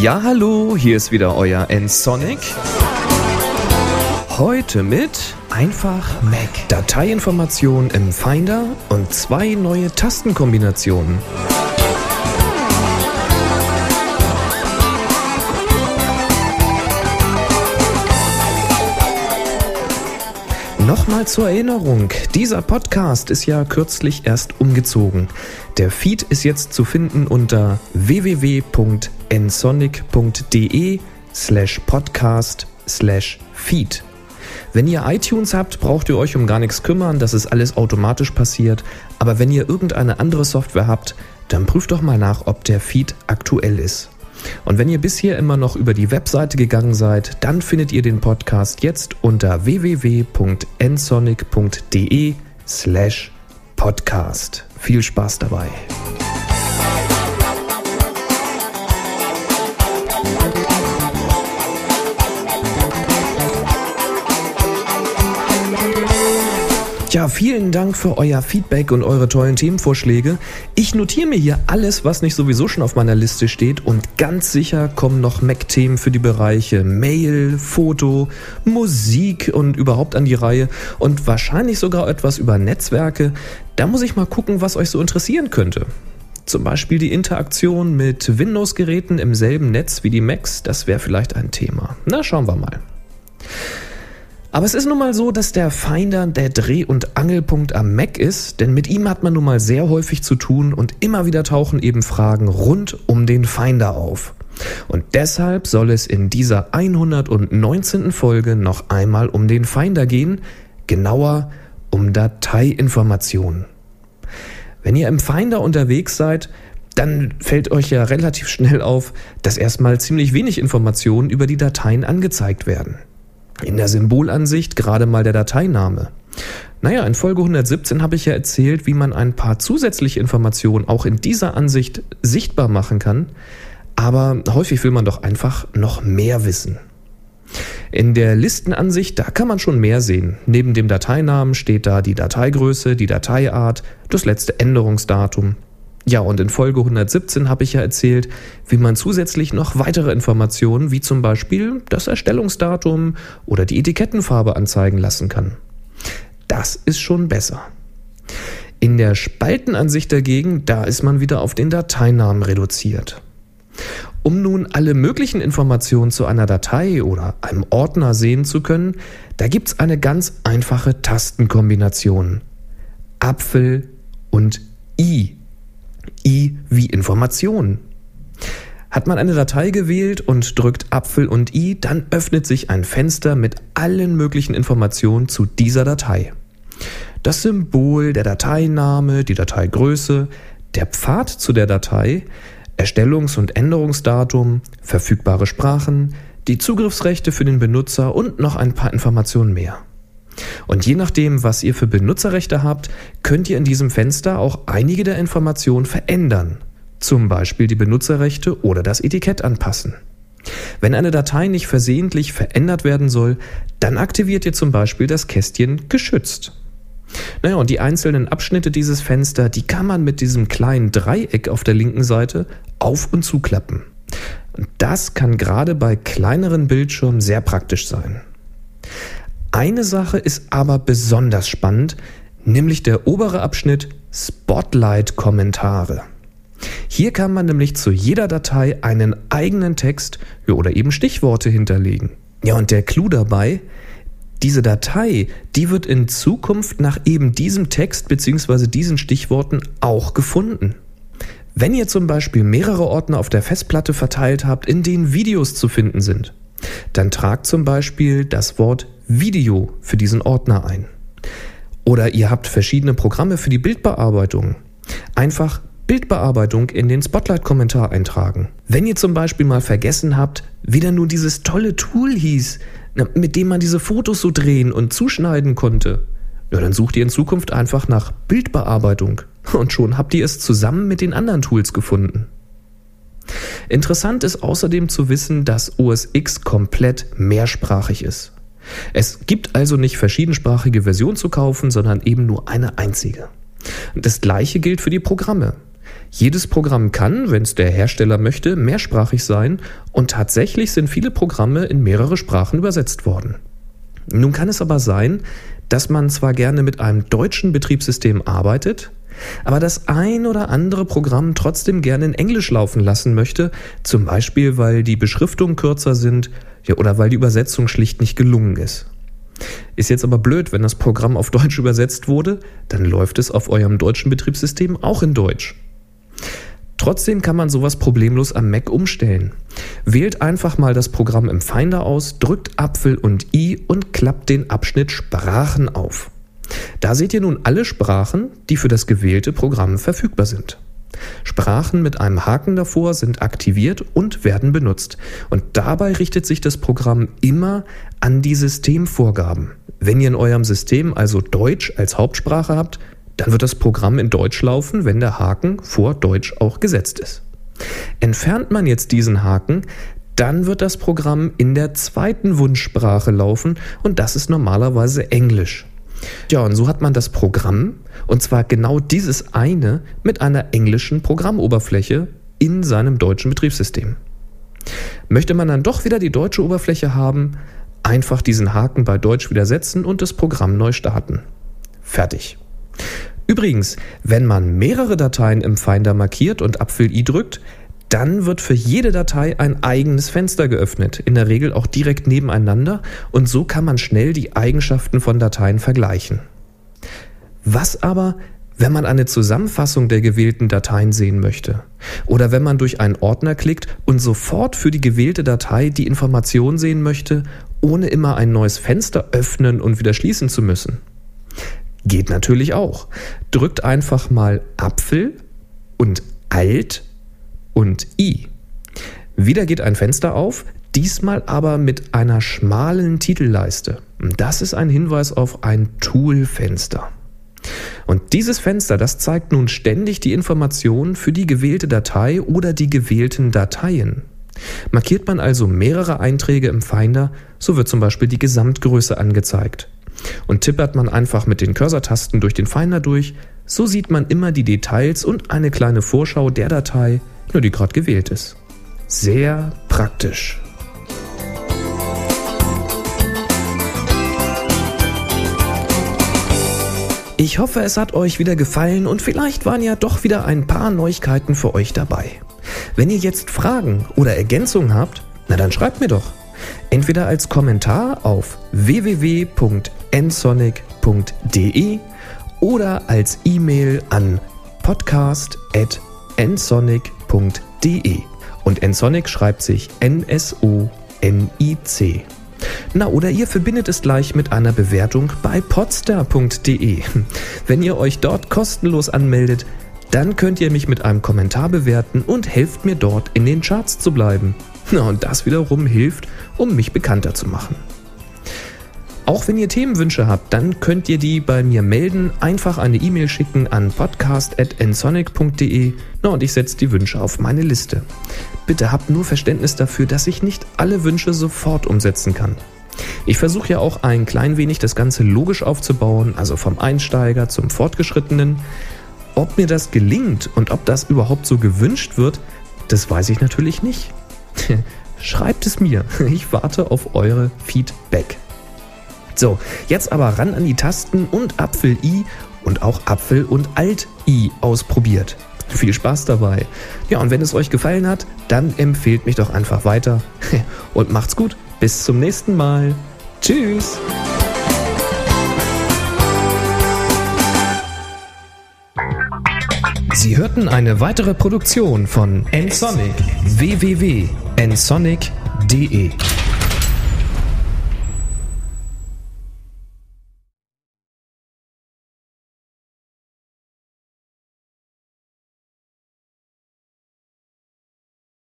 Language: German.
Ja, hallo, hier ist wieder euer N-Sonic. Heute mit einfach Mac. Dateiinformation im Finder und zwei neue Tastenkombinationen. Nochmal zur Erinnerung, dieser Podcast ist ja kürzlich erst umgezogen. Der Feed ist jetzt zu finden unter www.nsonic.de slash podcast slash feed. Wenn ihr iTunes habt, braucht ihr euch um gar nichts kümmern, das ist alles automatisch passiert. Aber wenn ihr irgendeine andere Software habt, dann prüft doch mal nach, ob der Feed aktuell ist. Und wenn ihr bisher immer noch über die Webseite gegangen seid, dann findet ihr den Podcast jetzt unter www.nsonic.de slash podcast. Viel Spaß dabei. Ja, vielen Dank für euer Feedback und eure tollen Themenvorschläge. Ich notiere mir hier alles, was nicht sowieso schon auf meiner Liste steht und ganz sicher kommen noch Mac-Themen für die Bereiche Mail, Foto, Musik und überhaupt an die Reihe und wahrscheinlich sogar etwas über Netzwerke. Da muss ich mal gucken, was euch so interessieren könnte. Zum Beispiel die Interaktion mit Windows-Geräten im selben Netz wie die Macs, das wäre vielleicht ein Thema. Na, schauen wir mal. Aber es ist nun mal so, dass der Finder der Dreh- und Angelpunkt am Mac ist, denn mit ihm hat man nun mal sehr häufig zu tun und immer wieder tauchen eben Fragen rund um den Finder auf. Und deshalb soll es in dieser 119. Folge noch einmal um den Finder gehen, genauer um Dateiinformationen. Wenn ihr im Finder unterwegs seid, dann fällt euch ja relativ schnell auf, dass erstmal ziemlich wenig Informationen über die Dateien angezeigt werden. In der Symbolansicht gerade mal der Dateiname. Naja, in Folge 117 habe ich ja erzählt, wie man ein paar zusätzliche Informationen auch in dieser Ansicht sichtbar machen kann, aber häufig will man doch einfach noch mehr wissen. In der Listenansicht, da kann man schon mehr sehen. Neben dem Dateinamen steht da die Dateigröße, die Dateiart, das letzte Änderungsdatum. Ja, und in Folge 117 habe ich ja erzählt, wie man zusätzlich noch weitere Informationen, wie zum Beispiel das Erstellungsdatum oder die Etikettenfarbe anzeigen lassen kann. Das ist schon besser. In der Spaltenansicht dagegen, da ist man wieder auf den Dateinamen reduziert. Um nun alle möglichen Informationen zu einer Datei oder einem Ordner sehen zu können, da gibt es eine ganz einfache Tastenkombination. Apfel und I. I wie Information. Hat man eine Datei gewählt und drückt Apfel und I, dann öffnet sich ein Fenster mit allen möglichen Informationen zu dieser Datei. Das Symbol, der Dateiname, die Dateigröße, der Pfad zu der Datei, Erstellungs- und Änderungsdatum, verfügbare Sprachen, die Zugriffsrechte für den Benutzer und noch ein paar Informationen mehr. Und je nachdem, was ihr für Benutzerrechte habt, könnt ihr in diesem Fenster auch einige der Informationen verändern. Zum Beispiel die Benutzerrechte oder das Etikett anpassen. Wenn eine Datei nicht versehentlich verändert werden soll, dann aktiviert ihr zum Beispiel das Kästchen Geschützt. Naja, und die einzelnen Abschnitte dieses Fenster, die kann man mit diesem kleinen Dreieck auf der linken Seite auf und zuklappen. Das kann gerade bei kleineren Bildschirmen sehr praktisch sein. Eine Sache ist aber besonders spannend, nämlich der obere Abschnitt Spotlight-Kommentare. Hier kann man nämlich zu jeder Datei einen eigenen Text oder eben Stichworte hinterlegen. Ja, und der Clou dabei, diese Datei, die wird in Zukunft nach eben diesem Text bzw. diesen Stichworten auch gefunden. Wenn ihr zum Beispiel mehrere Ordner auf der Festplatte verteilt habt, in denen Videos zu finden sind, dann tragt zum Beispiel das Wort Video für diesen Ordner ein. Oder ihr habt verschiedene Programme für die Bildbearbeitung. Einfach Bildbearbeitung in den Spotlight-Kommentar eintragen. Wenn ihr zum Beispiel mal vergessen habt, wie denn nun dieses tolle Tool hieß, mit dem man diese Fotos so drehen und zuschneiden konnte, ja, dann sucht ihr in Zukunft einfach nach Bildbearbeitung und schon habt ihr es zusammen mit den anderen Tools gefunden. Interessant ist außerdem zu wissen, dass OS X komplett mehrsprachig ist. Es gibt also nicht verschiedensprachige Versionen zu kaufen, sondern eben nur eine einzige. Das gleiche gilt für die Programme. Jedes Programm kann, wenn es der Hersteller möchte, mehrsprachig sein und tatsächlich sind viele Programme in mehrere Sprachen übersetzt worden. Nun kann es aber sein, dass man zwar gerne mit einem deutschen Betriebssystem arbeitet, aber das ein oder andere Programm trotzdem gerne in Englisch laufen lassen möchte, zum Beispiel weil die Beschriftungen kürzer sind ja, oder weil die Übersetzung schlicht nicht gelungen ist. Ist jetzt aber blöd, wenn das Programm auf Deutsch übersetzt wurde, dann läuft es auf eurem deutschen Betriebssystem auch in Deutsch. Trotzdem kann man sowas problemlos am Mac umstellen. Wählt einfach mal das Programm im Finder aus, drückt Apfel und I und klappt den Abschnitt Sprachen auf. Da seht ihr nun alle Sprachen, die für das gewählte Programm verfügbar sind. Sprachen mit einem Haken davor sind aktiviert und werden benutzt. Und dabei richtet sich das Programm immer an die Systemvorgaben. Wenn ihr in eurem System also Deutsch als Hauptsprache habt, dann wird das Programm in Deutsch laufen, wenn der Haken vor Deutsch auch gesetzt ist. Entfernt man jetzt diesen Haken, dann wird das Programm in der zweiten Wunschsprache laufen und das ist normalerweise Englisch. Ja, und so hat man das Programm, und zwar genau dieses eine, mit einer englischen Programmoberfläche in seinem deutschen Betriebssystem. Möchte man dann doch wieder die deutsche Oberfläche haben, einfach diesen Haken bei Deutsch wieder setzen und das Programm neu starten. Fertig. Übrigens, wenn man mehrere Dateien im Finder markiert und Apfel i drückt, dann wird für jede Datei ein eigenes Fenster geöffnet, in der Regel auch direkt nebeneinander und so kann man schnell die Eigenschaften von Dateien vergleichen. Was aber, wenn man eine Zusammenfassung der gewählten Dateien sehen möchte? Oder wenn man durch einen Ordner klickt und sofort für die gewählte Datei die Information sehen möchte, ohne immer ein neues Fenster öffnen und wieder schließen zu müssen? Geht natürlich auch. Drückt einfach mal Apfel und Alt und I. Wieder geht ein Fenster auf, diesmal aber mit einer schmalen Titelleiste. Das ist ein Hinweis auf ein Toolfenster. Und dieses Fenster, das zeigt nun ständig die Informationen für die gewählte Datei oder die gewählten Dateien. Markiert man also mehrere Einträge im Finder, so wird zum Beispiel die Gesamtgröße angezeigt. Und tippert man einfach mit den Cursor-Tasten durch den Finder durch, so sieht man immer die Details und eine kleine Vorschau der Datei, nur die gerade gewählt ist. Sehr praktisch. Ich hoffe, es hat euch wieder gefallen und vielleicht waren ja doch wieder ein paar Neuigkeiten für euch dabei. Wenn ihr jetzt Fragen oder Ergänzungen habt, na dann schreibt mir doch. Entweder als Kommentar auf www.nsonic.de oder als E-Mail an podcast.nsonic.de nsonic.de. Und nsonic schreibt sich N-S-O-N-I-C. Na, oder ihr verbindet es gleich mit einer Bewertung bei podstar.de. Wenn ihr euch dort kostenlos anmeldet, dann könnt ihr mich mit einem Kommentar bewerten und helft mir dort in den Charts zu bleiben. Na, und das wiederum hilft, um mich bekannter zu machen. Auch wenn ihr Themenwünsche habt, dann könnt ihr die bei mir melden. Einfach eine E-Mail schicken an podcast.nsonic.de und ich setze die Wünsche auf meine Liste. Bitte habt nur Verständnis dafür, dass ich nicht alle Wünsche sofort umsetzen kann. Ich versuche ja auch ein klein wenig das Ganze logisch aufzubauen, also vom Einsteiger zum Fortgeschrittenen. Ob mir das gelingt und ob das überhaupt so gewünscht wird, das weiß ich natürlich nicht. Schreibt es mir. Ich warte auf eure Feedback. So, jetzt aber ran an die Tasten und Apfel I und auch Apfel und Alt I ausprobiert. Viel Spaß dabei. Ja, und wenn es euch gefallen hat, dann empfehlt mich doch einfach weiter. Und macht's gut. Bis zum nächsten Mal. Tschüss. Sie hörten eine weitere Produktion von nsonic www.nsonic.de